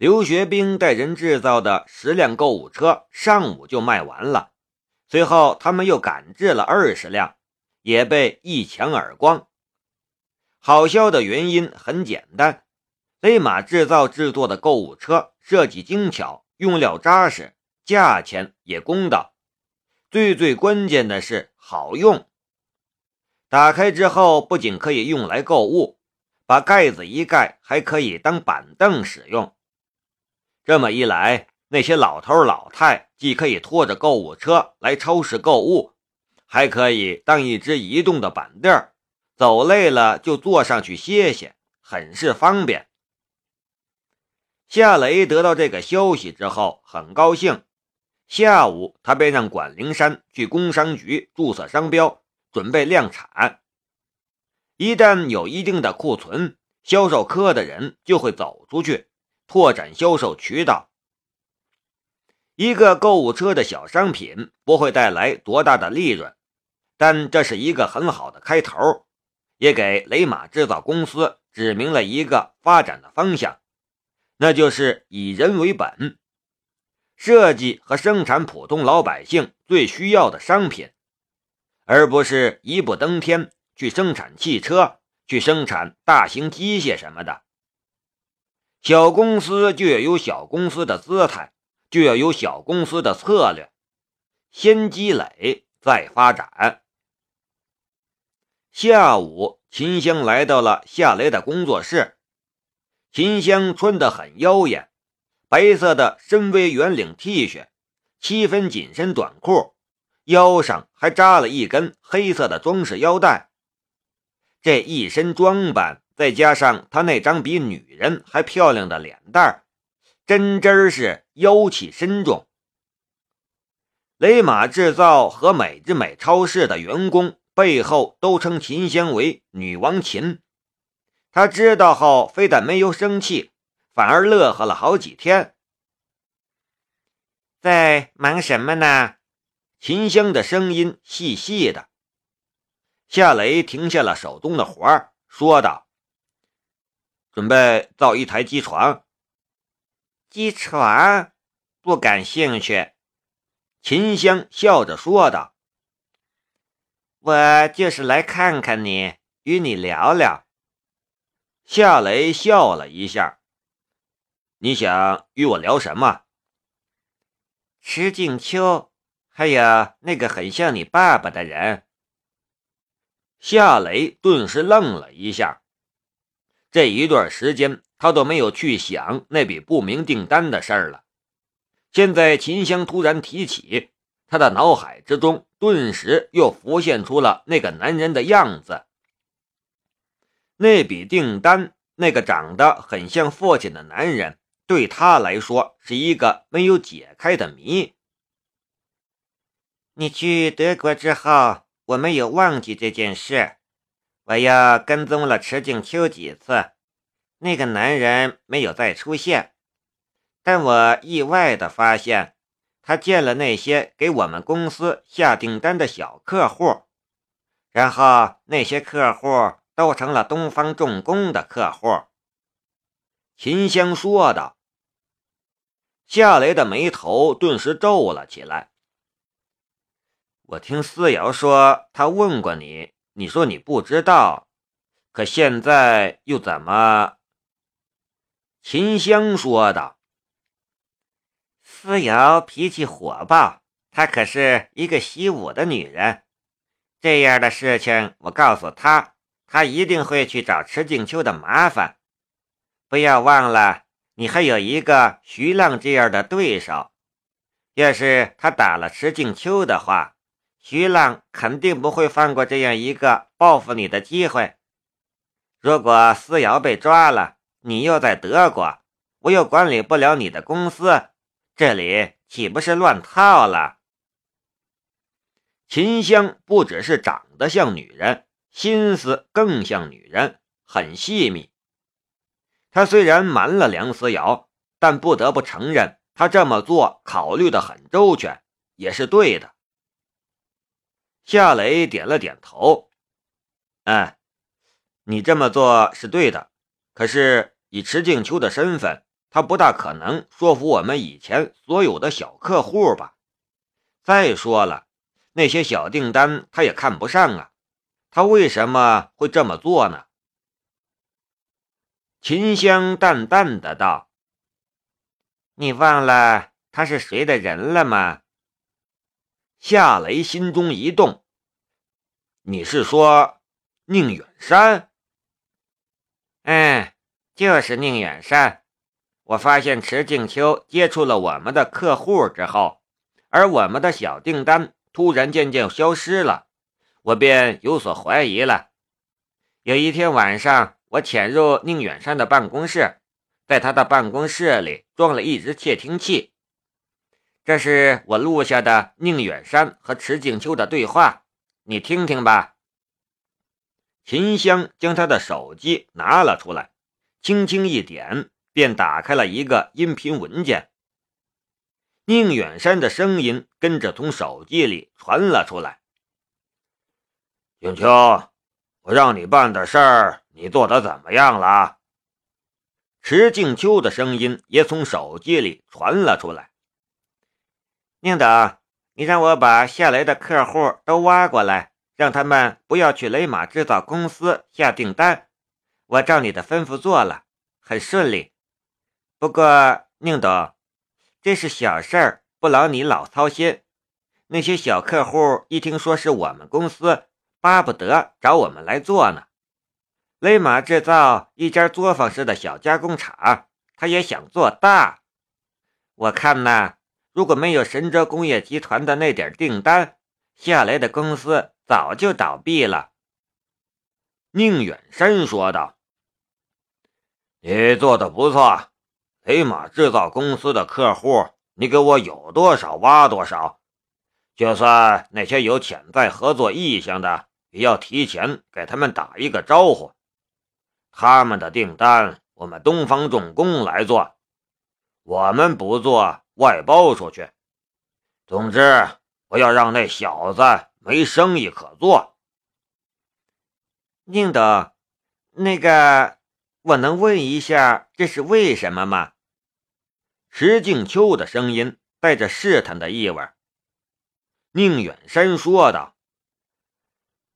刘学兵带人制造的十辆购物车上午就卖完了，随后他们又赶制了二十辆，也被一抢而光。好销的原因很简单，雷马制造制作的购物车设计精巧，用料扎实，价钱也公道，最最关键的是好用。打开之后，不仅可以用来购物，把盖子一盖，还可以当板凳使用。这么一来，那些老头老太既可以拖着购物车来超市购物，还可以当一只移动的板凳。走累了就坐上去歇歇，很是方便。夏雷得到这个消息之后很高兴，下午他便让管灵山去工商局注册商标，准备量产。一旦有一定的库存，销售科的人就会走出去拓展销售渠道。一个购物车的小商品不会带来多大的利润，但这是一个很好的开头。也给雷马制造公司指明了一个发展的方向，那就是以人为本，设计和生产普通老百姓最需要的商品，而不是一步登天去生产汽车、去生产大型机械什么的。小公司就要有小公司的姿态，就要有小公司的策略，先积累再发展。下午，秦香来到了夏雷的工作室。秦香穿得很妖艳，白色的深 V 圆领 T 恤，七分紧身短裤，腰上还扎了一根黑色的装饰腰带。这一身装扮，再加上她那张比女人还漂亮的脸蛋儿真真是妖气深重。雷马制造和美之美超市的员工。背后都称秦香为女王秦，他知道后非但没有生气，反而乐呵了好几天。在忙什么呢？秦香的声音细细的。夏雷停下了手中的活儿，说道：“准备造一台机床。”机床不感兴趣。秦香笑着说道。我就是来看看你，与你聊聊。夏雷笑了一下。你想与我聊什么？池静秋，还有那个很像你爸爸的人。夏雷顿时愣了一下。这一段时间，他都没有去想那笔不明订单的事儿了。现在秦香突然提起。他的脑海之中顿时又浮现出了那个男人的样子。那笔订单，那个长得很像父亲的男人，对他来说是一个没有解开的谜。你去德国之后，我没有忘记这件事。我又跟踪了池静秋几次，那个男人没有再出现，但我意外的发现。他见了那些给我们公司下订单的小客户，然后那些客户都成了东方重工的客户。秦香说道。夏雷的眉头顿时皱了起来。我听思瑶说，他问过你，你说你不知道，可现在又怎么？秦香说道。思瑶脾气火爆，她可是一个习武的女人。这样的事情，我告诉她，她一定会去找池静秋的麻烦。不要忘了，你还有一个徐浪这样的对手。要是他打了池静秋的话，徐浪肯定不会放过这样一个报复你的机会。如果思瑶被抓了，你又在德国，我又管理不了你的公司。这里岂不是乱套了？秦香不只是长得像女人，心思更像女人，很细密。她虽然瞒了梁思瑶，但不得不承认，她这么做考虑的很周全，也是对的。夏雷点了点头：“嗯，你这么做是对的。可是以池静秋的身份，他不大可能说服我们以前所有的小客户吧？再说了，那些小订单他也看不上啊，他为什么会这么做呢？秦香淡淡的道：“你忘了他是谁的人了吗？”夏雷心中一动：“你是说宁远山？”“嗯，就是宁远山。我发现池静秋接触了我们的客户之后，而我们的小订单突然渐渐消失了，我便有所怀疑了。有一天晚上。”我潜入宁远山的办公室，在他的办公室里装了一只窃听器。这是我录下的宁远山和池静秋的对话，你听听吧。秦香将他的手机拿了出来，轻轻一点，便打开了一个音频文件。宁远山的声音跟着从手机里传了出来：“静秋，我让你办的事儿。”你做的怎么样了？池静秋的声音也从手机里传了出来。宁董，你让我把下来的客户都挖过来，让他们不要去雷马制造公司下订单。我照你的吩咐做了，很顺利。不过，宁董，这是小事儿，不劳你老操心。那些小客户一听说是我们公司，巴不得找我们来做呢。雷马制造一家作坊式的小加工厂，他也想做大。我看呢，如果没有神州工业集团的那点订单，下来的公司早就倒闭了。宁远山说道：“你做的不错，雷马制造公司的客户，你给我有多少挖多少。就算那些有潜在合作意向的，也要提前给他们打一个招呼。”他们的订单，我们东方重工来做，我们不做，外包出去。总之，不要让那小子没生意可做。宁德，那个，我能问一下，这是为什么吗？石静秋的声音带着试探的意味。宁远山说道：“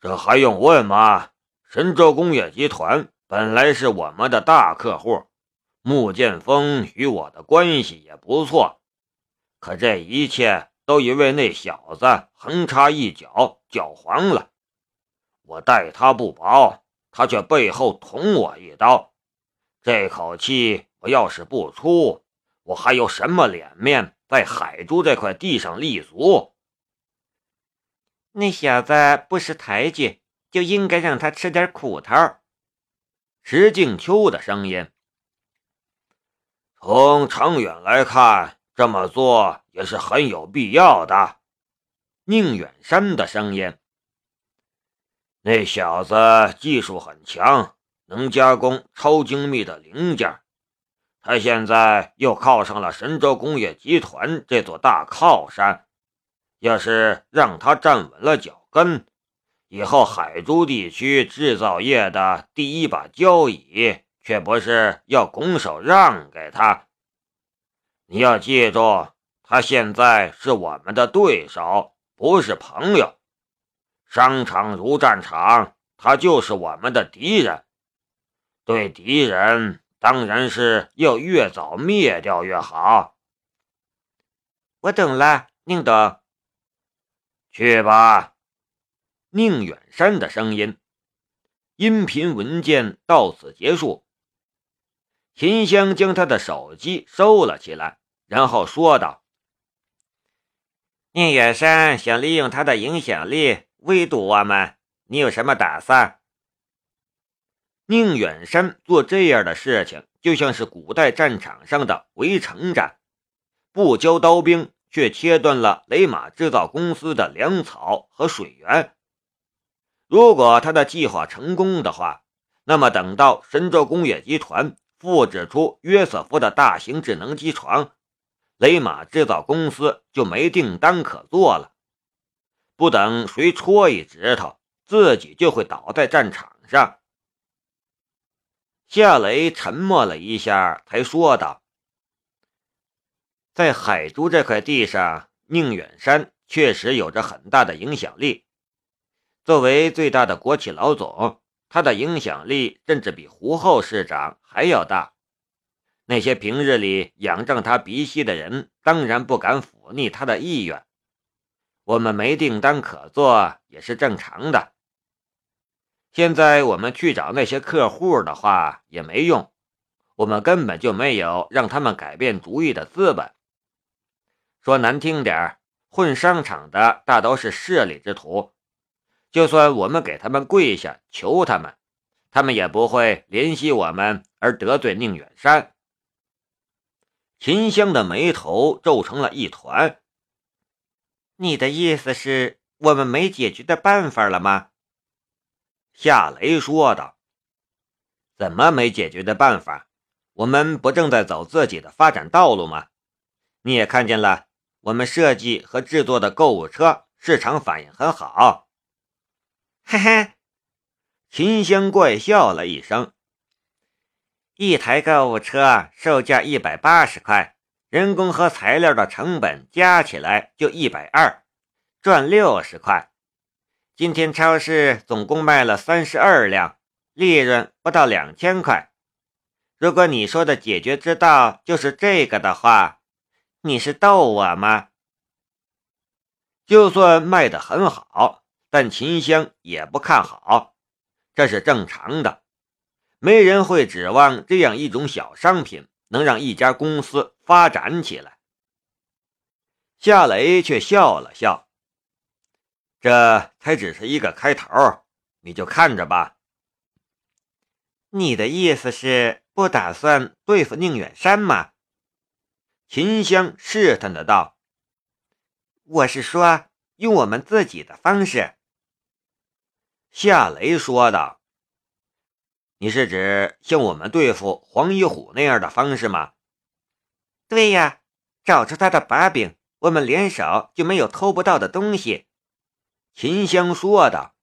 这还用问吗？神州工业集团。”本来是我们的大客户，穆剑锋与我的关系也不错，可这一切都因为那小子横插一脚搅黄了。我待他不薄，他却背后捅我一刀。这口气我要是不出，我还有什么脸面在海珠这块地上立足？那小子不识抬举，就应该让他吃点苦头。石静秋的声音。从长远来看，这么做也是很有必要的。宁远山的声音。那小子技术很强，能加工超精密的零件。他现在又靠上了神州工业集团这座大靠山，要是让他站稳了脚跟。以后海珠地区制造业的第一把交椅，却不是要拱手让给他。你要记住，他现在是我们的对手，不是朋友。商场如战场，他就是我们的敌人。对敌人，当然是要越早灭掉越好。我懂了，宁董，去吧。宁远山的声音，音频文件到此结束。秦香将他的手机收了起来，然后说道：“宁远山想利用他的影响力围堵我们，你有什么打算？”宁远山做这样的事情，就像是古代战场上的围城战，不交刀兵，却切断了雷马制造公司的粮草和水源。如果他的计划成功的话，那么等到神州工业集团复制出约瑟夫的大型智能机床，雷马制造公司就没订单可做了。不等谁戳一指头，自己就会倒在战场上。夏雷沉默了一下，才说道：“在海珠这块地上，宁远山确实有着很大的影响力。作为最大的国企老总，他的影响力甚至比胡厚市长还要大。那些平日里仰仗他鼻息的人，当然不敢忤逆他的意愿。我们没订单可做也是正常的。现在我们去找那些客户的话也没用，我们根本就没有让他们改变主意的资本。说难听点混商场的大都是势利之徒，就算我们给他们跪下求他们，他们也不会怜惜我们而得罪宁远山。秦香的眉头皱成了一团。你的意思是我们没解决的办法了吗？夏雷说道：“怎么没解决的办法？我们不正在走自己的发展道路吗？你也看见了，我们设计和制作的购物车市场反应很好。”嘿嘿，秦香怪笑了一声。一台购物车售价一百八十块，人工和材料的成本加起来就一百二，赚六十块。今天超市总共卖了三十二辆，利润不到两千块。如果你说的解决之道就是这个的话，你是逗我吗？就算卖得很好，但秦香也不看好，这是正常的。没人会指望这样一种小商品能让一家公司发展起来。夏雷却笑了笑：“这才只是一个开头，你就看着吧。”你的意思是不打算对付宁远山吗？秦香试探的道：“我是说，用我们自己的方式。”夏雷说道。你是指像我们对付黄一虎那样的方式吗？对呀，找出他的把柄，我们联手就没有偷不到的东西。秦香说道：“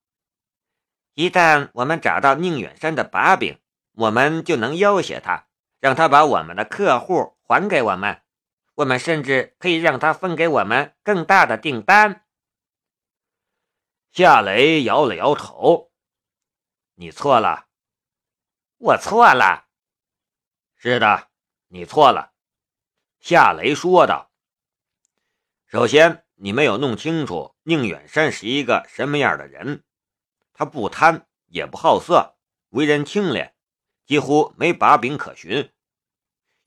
一旦我们找到宁远山的把柄，我们就能要挟他，让他把我们的客户还给我们。我们甚至可以让他分给我们更大的订单。”夏雷摇了摇头：“你错了。”我错了，是的，你错了。”夏雷说道。“首先，你没有弄清楚宁远山是一个什么样的人。他不贪，也不好色，为人清廉，几乎没把柄可循。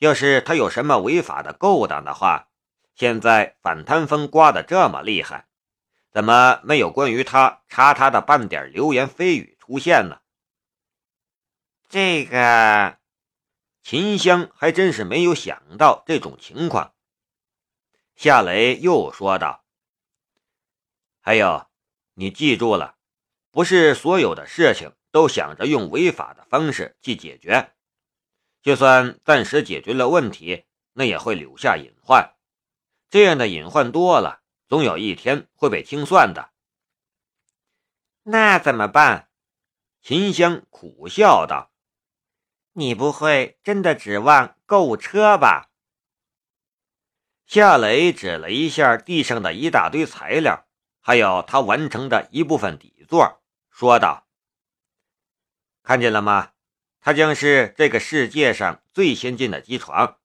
要是他有什么违法的勾当的话，现在反贪风刮得这么厉害，怎么没有关于他查他的半点流言蜚语出现呢？”这个，秦香还真是没有想到这种情况。夏雷又说道：“还有，你记住了，不是所有的事情都想着用违法的方式去解决。就算暂时解决了问题，那也会留下隐患。这样的隐患多了，总有一天会被清算的。那怎么办？”秦香苦笑道。你不会真的指望购物车吧？夏雷指了一下地上的一大堆材料，还有他完成的一部分底座，说道：“看见了吗？它将是这个世界上最先进的机床，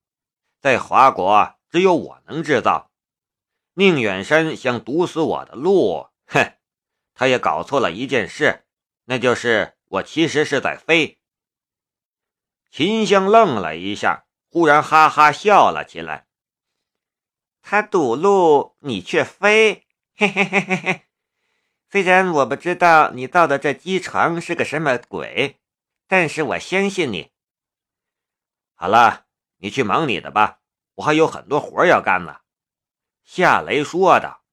在华国只有我能制造。宁远山想堵死我的路，哼！他也搞错了一件事，那就是我其实是在飞。”秦香愣了一下，忽然哈哈笑了起来。他堵路，你却飞，嘿嘿嘿嘿嘿。虽然我不知道你造的这机床是个什么鬼，但是我相信你。好了，你去忙你的吧，我还有很多活要干呢。”夏雷说道。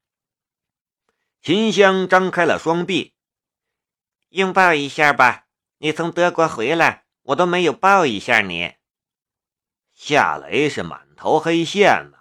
秦香张开了双臂，拥抱一下吧，你从德国回来。我都没有抱一下你，夏雷是满头黑线了。